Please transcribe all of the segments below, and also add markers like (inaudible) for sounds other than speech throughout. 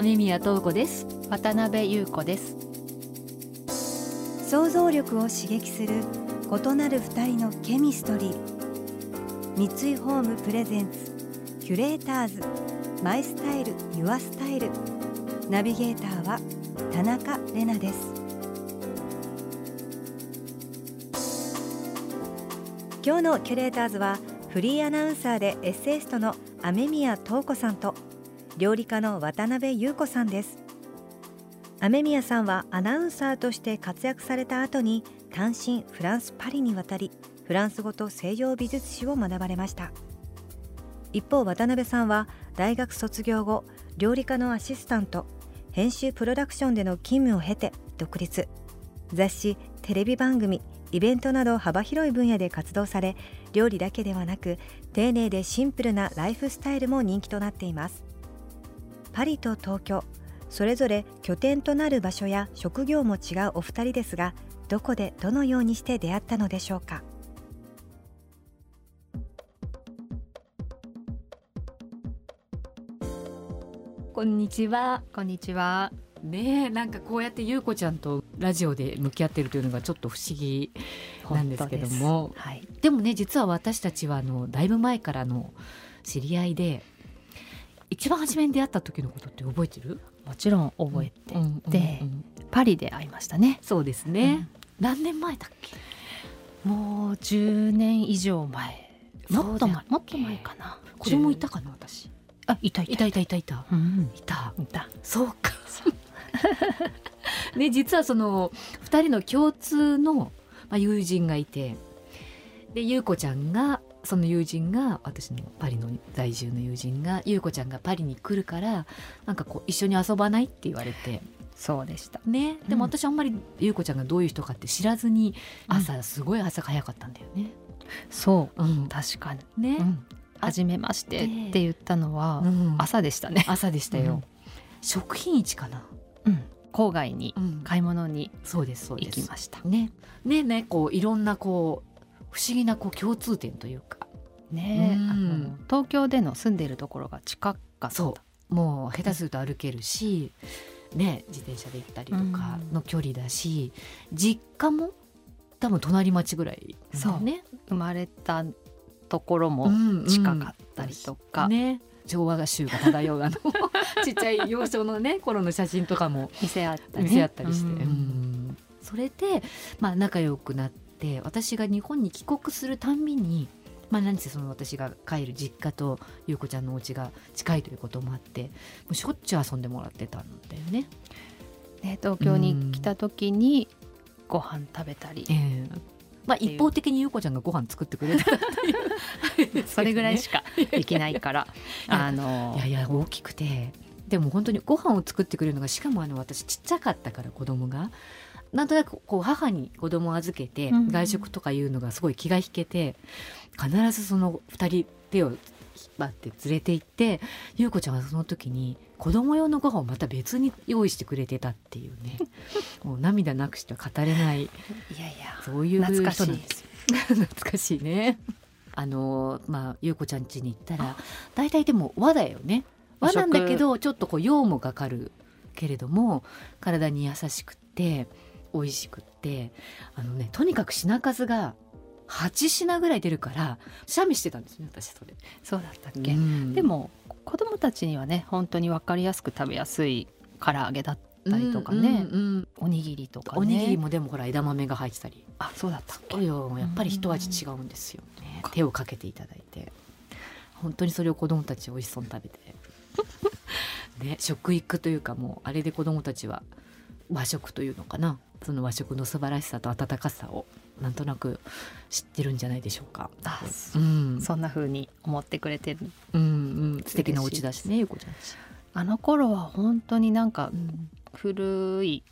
雨宮東子です。渡辺優子です。想像力を刺激する異なる二人のケミストリー。三井ホームプレゼンツキュレーターズ。マイスタイルユアスタイル。ナビゲーターは田中れなです。今日のキュレーターズはフリーアナウンサーでエッセイストの雨宮東子さんと料理家の渡辺優子さんです。雨宮さんはアナウンサーとして活躍された後に単身フランス・パリに渡りフランス語と西洋美術史を学ばれました。一方渡辺さんは大学卒業後料理家のアシスタント編集プロダクションでの勤務を経て独立。雑誌テレビ番組イベントなど幅広い分野で活動され料理だけではなく丁寧でシンプルなライフスタイルも人気となっています。パリと東京。それぞれ拠点となる場所や職業も違うお二人ですがどこでどのようにして出会ったのでしょうか。こんにちは。こんにちは。ねえなんかこうやって優子ちゃんとラジオで向き合ってるというのがちょっと不思議なんですけども。はい、でもね実は私たちはあのだいぶ前からの知り合いで一番初めに出会った時のことって覚えてる？もちろん覚えて、うんうんでうん。パリで会いましたね。そうですね、何年前だっけ？もう10年以上前。もっと前。もっと前かな。子供いたかな私。あいたいたいた。いたいたいたうん。いた。いた。そうか。ね実はその2人の共通の、まあ、友人がいて。で優子ちゃんがその友人が私のパリの在住の友人が優子ちゃんがパリに来るからなんかこう一緒に遊ばないって言われて。そうでした。ね。でもうん私あんまり優子ちゃんがどういう人かって知らずに朝すごい朝が早かったんだよね。そう。うん。確かに、ね、うん、初めましてって言ったのはうん。朝でしたね、朝でしたよ。うん。食品市かな、うん、郊外にうん。買い物にそうですそうです。行きました。ね。ねねこういろんなこう不思議なこう共通点というかね、うん。あの東京での住んでいるところが近かった。そう。もう下手すると歩けるし、ね、自転車で行ったりとかの距離だし、実家も多分隣町ぐらいなんだよね。生まれたところもうん近かったりとか、ね。昭和が州が漂うあの (laughs) ちっちゃい幼少のね頃の写真とかも店あったね見せ合ったりして、うん。うん。それで、まあ、仲良くなって私が日本に帰国するたんびに、まあ、何せその私が帰る実家と優子ちゃんのお家が近いということもあってもうしょっちゅう遊んでもらってたんだよね。ね、東京に来た時にご飯食べたり、ええまあ、一方的に優子ちゃんがご飯作ってくれたっていう。(laughs) それぐらいしかできないから。(laughs) やあのいやいや大きくて。でも本当にご飯を作ってくれるのがしかもあの私ちっちゃかったから子供がなんとなくこう母に子供を預けてうん外食とかいうのがすごい気が引けて、必ずその2人手を引っ張って連れて行って優子ちゃんはその時に子供用のご飯をまた別に用意してくれてたっていうね。(laughs) もう涙なくしては語れない。いやいやそういう懐かしい (laughs) 懐かしいね。あのまあ優子ちゃん家に行ったら大体でも和だよね。和なんだけどちょっとこう用もかかるけれども体に優しくって美味しくってあのねとにかく品数が8品ぐらい出るからシャミしてたんですね私それ。そうだったっけ、うん。でも子供たちにはね本当に分かりやすく食べやすい唐揚げだったりとかね、うんうんうん。おにぎりとかね。おにぎりもでもほら枝豆が入ってたり。あそうだったっけ。やっぱり一味違うんですよね、手をかけていただいて。本当にそれを子供たち美味しそうに食べて。(laughs) ね食育というかもうあれで子供たちは和食というのかなその和食の素晴らしさと温かさをなんとなく知ってるんじゃないでしょうか。あうん、そんな風に思ってくれてるうんうん、素敵なお家だしねゆうこちゃんち。あの頃は本当になんかうん古い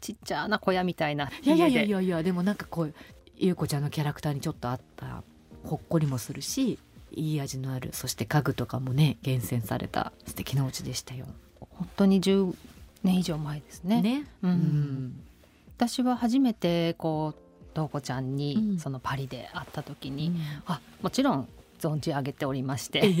ちっちゃな小屋みたいないやいやいやい家でやいやでもなんかこう優子ちゃんのキャラクターにちょっとあったほっこりもするしいい味のあるそして家具とかもね厳選された素敵なお家でしたよ。本当に10年以上前ですね。ね。ううんん私は初めてこう東子ちゃんうん。にそのパリで会った時に、あもちろん存じ上げておりまして。(laughs)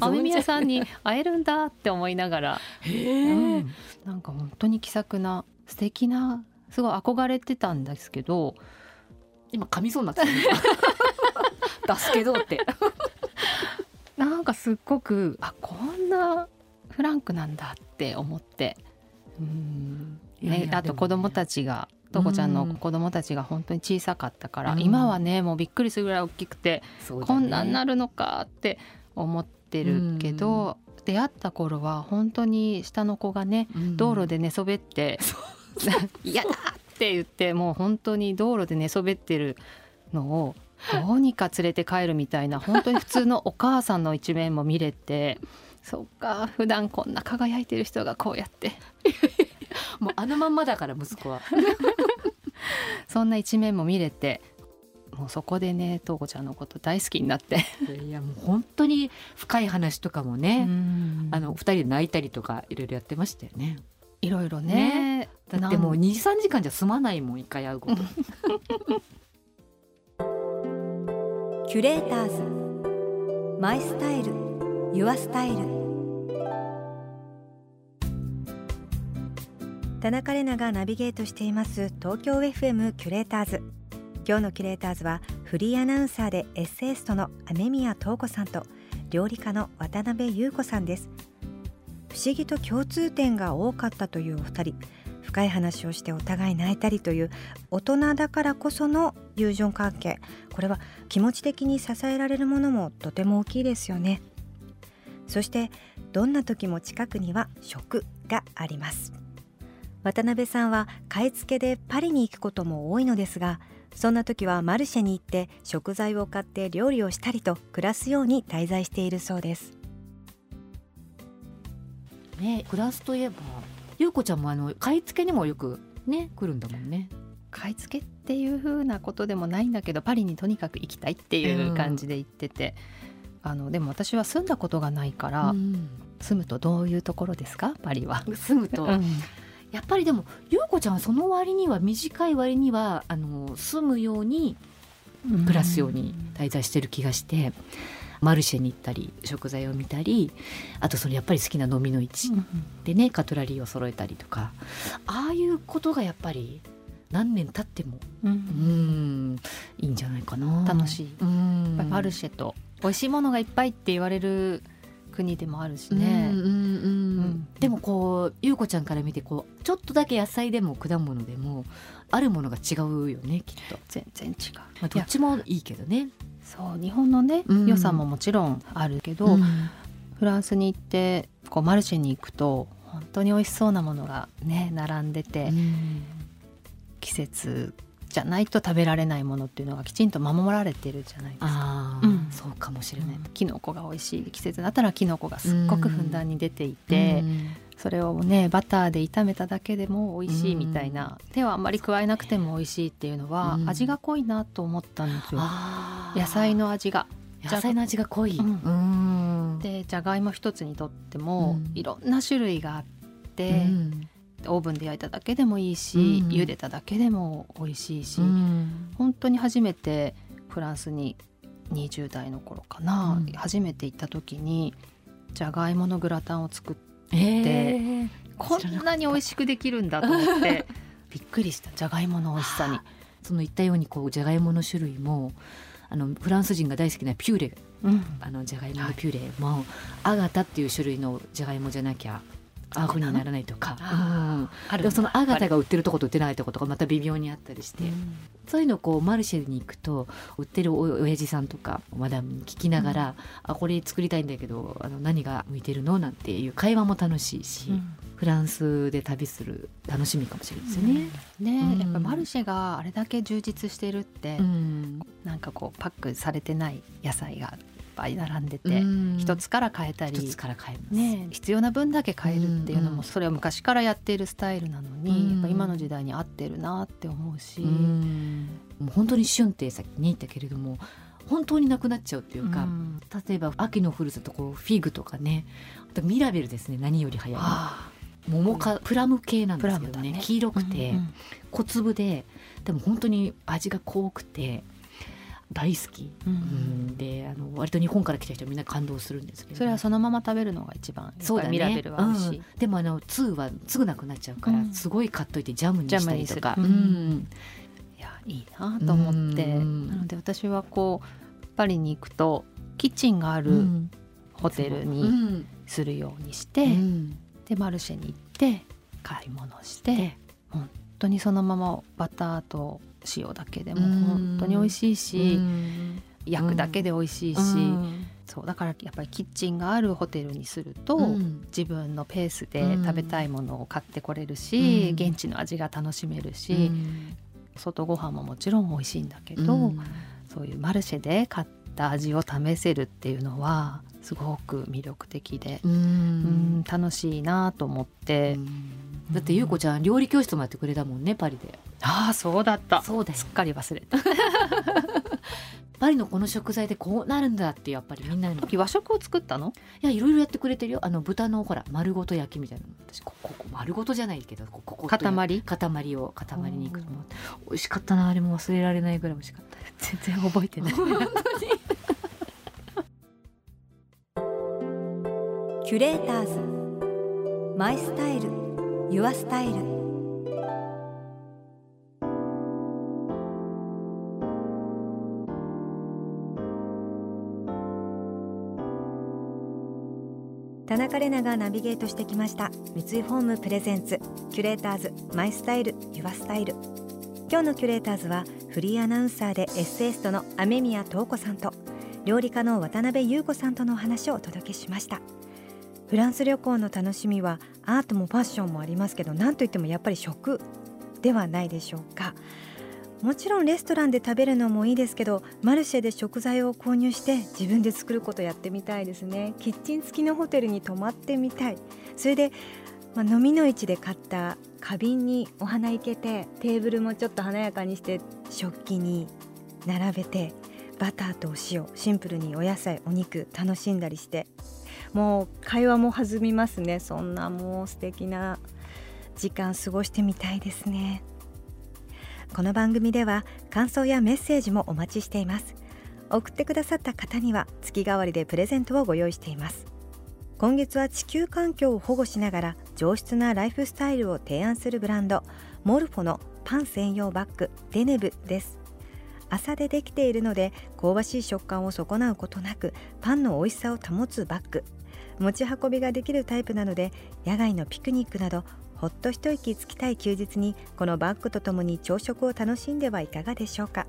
雨宮さんに会えるんだって思いながら、へうえ、ん。なんか本当に気さくな素敵なすごい憧れてたんですけど今噛みそうになってた。ね (laughs) 出すけどって。なんかすっごくあこんなフランクなんだって思って。うんね、あと子供たち。ちがとこちゃんのうん子供たちが本当に小さかったから、うん今はねもうびっくりするぐらい大きくて、ねこんなんなるのかって思ってるけど、出会った頃は本当に下の子がねうん道路で寝そべって「嫌だ!」って言ってもう本当に道路で寝そべってるのをどうにか連れて帰るみたいな本当に普通のお母さんの一面も見れて。そっか普段こんな輝いてる人がこうやってもうあのまんまだから息子は。(laughs) そんな一面も見れてもうそこでね東子ちゃんのこと大好きになって、いやもう本当に深い話とかもね。あの二人で泣いたりとかいろいろやってましたよね。いろいろねだってもうなん二三時間じゃ済まないもん一回会うこと。キュレーターズマイスタイルユアスタイル田中れながナビゲートしています東京 FM キュレーターズ。今日のキュレーターズはフリーアナウンサーでエッセイストの雨宮塔子さんと料理家の渡辺優子さんです。不思議と共通点が多かったというお二人。深い話をしてお互い泣いたりという大人だからこその友情関係。これは気持ち的に支えられるものもとても大きいですよね。そしてどんな時も近くには食があります。渡辺さんは買い付けでパリに行くことも多いのですがそんな時はマルシェに行って食材を買って料理をしたりと暮らすように滞在しているそうです。ね暮らすといえば優子ちゃんもあの買い付けにもよくね来るんだもんね。買い付けっていう風なことでもないんだけどパリにとにかく行きたいっていう感じで言ってて、あのでも私は住んだことがないから、住むとどういうところですか？パリは。住むと、うんやっぱりでも優子ちゃんはその割には短い割にはあの住むように暮らすように滞在してる気がして、マルシェに行ったり食材を見たりあとそのやっぱり好きな飲みの市うんでねカトラリーを揃えたりとかああいうことがやっぱり何年経ってもううんんいいんじゃないかな。楽しい。うん。マルシェと美味しいものがいっぱいって言われる国でもあるしうんね。うんうんうんでもこう優子ちゃんから見てこうちょっとだけ野菜でも果物でもあるものが違うよねきっと、全然違う。まあ、どっちもいいけどね。そう日本のね、うん良さももちろんあるけど、うんフランスに行ってこうマルシェに行くと本当に美味しそうなものがね並んでて、季節じゃないと食べられないものっていうのがきちんと守られてるじゃないですか。そうかもしれない。キノコが美味しい季節だったらキノコがすっごくふんだんに出ていて、それをねバターで炒めただけでも美味しいみたいな、手はあんまり加えなくても美味しいっていうのは、うん。味が濃いなと思ったんですよ。野菜の味が野菜の味が濃い。うん。うん。でじゃがいも一つにとっても、うん。いろんな種類があって、うん。オーブンで焼いただけでもいいし、うん。茹でただけでも美味しいし、うん。本当に初めてフランスに20代の頃かな、うん。初めて行った時にじゃがいものグラタンを作ってえー。こんなに美味しくできるんだと思ってびっくりした。じゃがいもの美味しさに。その言ったようにこうじゃがいもの種類もあのフランス人が大好きなピューレ。うん。あのじゃがいものピューレも、アガタっていう種類のじゃがいもじゃなきゃああいうふうにならないとか、うん。あでもそのアガタが、が売ってるとこと売ってないとことかまた微妙にあったりして、そういうのをこうマルシェに行くと売ってるお親父さんとかマダムに聞きながら「あこれ作りたいんだけどあの何が向いてるの?」なんていう会話も楽しいし、うん。フランスで旅する楽しみかもしれないですよね。ね、うん。やっぱマルシェがあれだけ充実してるって、うん。なんかこうパックされてない野菜がぱい並んでて一つから変えたり一つから変えます、ね、必要な分だけ変えるっていうのもそれは昔からやっているスタイルなのにやっぱ今の時代に合ってるなって思うしもう本当に旬ってさっきに言ったけれども本当になくなっちゃうっていうか、うん、例えば秋のふるさとこうフィグとかねあとミラベルですね何より早い桃かプラム系なんですけどね、ね、黄色くて、うんうん、小粒ででも本当に味が濃くて大好き、うん、であの割と日本から来た人みんな感動するんですけど。それはそのまま食べるのが一番そうだ、ね、ミラベルは美味しい、うん、でもあの2はすぐなくなっちゃうから、すごい買っといてジャムにしたりとか、うん、いやいいなと思って、なので私はこうパリに行くとキッチンがあるホテルにするようにして、うん、でマルシェに行って買い物して本当にそのままバターと塩だけでも本当に美味しいし、うん、焼くだけで美味しいし、うん、そうだからやっぱりキッチンがあるホテルにすると、自分のペースで食べたいものを買ってこれるし、現地の味が楽しめるし、外ご飯ももちろん美味しいんだけど。そういうマルシェで買った味を試せるっていうのはすごく魅力的でうん。楽しいなと思ってだって優子ちゃん料理教室もやってくれたもんねパリで。ああそうだった。そうだすっかり忘れた。(laughs) パリのこの食材でこうなるんだってやっぱりみんなに。和食を作ったの？いやいろいろやってくれてるよ。あの豚のほら丸ごと焼きみたいな私ここ丸ごとじゃないけどここ塊？塊を塊肉も美味しかったなあれも忘れられないぐらい美味しかった。(laughs) 全然覚えてない。(laughs) キュレーターズ。 My Style Your Style 田中麗奈がナビゲートしてきました。三井ホーム presents。キュレーターズ。 My Style。Your Style 今日のキュレーターズはフリーアナウンサーでエッセイストの雨宮塔子さんと料理家の渡辺優子さんとのお話をお届けしました。フランス旅行の楽しみはアートもファッションもありますけど何といってもやっぱり食ではないでしょうか。もちろんレストランで食べるのもいいですけどマルシェで食材を購入して自分で作ることやってみたいですね。キッチン付きのホテルに泊まってみたい。それで、まあ、飲みの市で買った花瓶にお花いけてテーブルもちょっと華やかにして食器に並べてバターとお塩シンプルにお野菜お肉楽しんだりしてもう会話も弾みますね。そんなもう素敵な時間過ごしてみたいですね。この番組では感想やメッセージもお待ちしています。送ってくださった方には月替わりでプレゼントをご用意しています。今月は地球環境を保護しながら上質なライフスタイルを提案するブランドモルフォのパン専用バッグデネブです。麻でできているので香ばしい食感を損なうことなくパンの美味しさを保つバッグ。持ち運びができるタイプなので野外のピクニックなどほっと一息つきたい休日にこのバッグとともに朝食を楽しんではいかがでしょうか。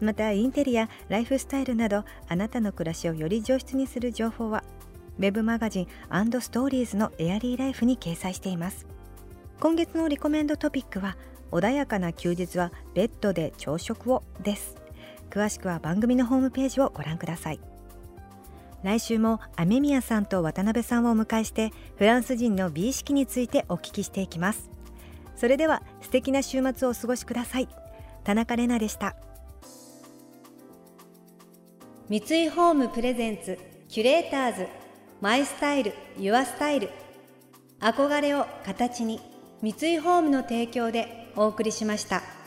またインテリアライフスタイルなどあなたの暮らしをより上質にする情報はウェブマガジンストーリーズのエアリーライフに掲載しています。今月のリコメンドトピックは穏やかな休日はベッドで朝食をです。詳しくは番組のホームページをご覧ください。来週も雨宮さんと渡辺さんをお迎えしてフランス人の美意識についてお聞きしていきます。それでは素敵な週末をお過ごしください。田中れなでした。三井ホームプレゼンツキュレーターズ。マイスタイルユアスタイル。憧れを形に三井ホームの提供でお送りしました。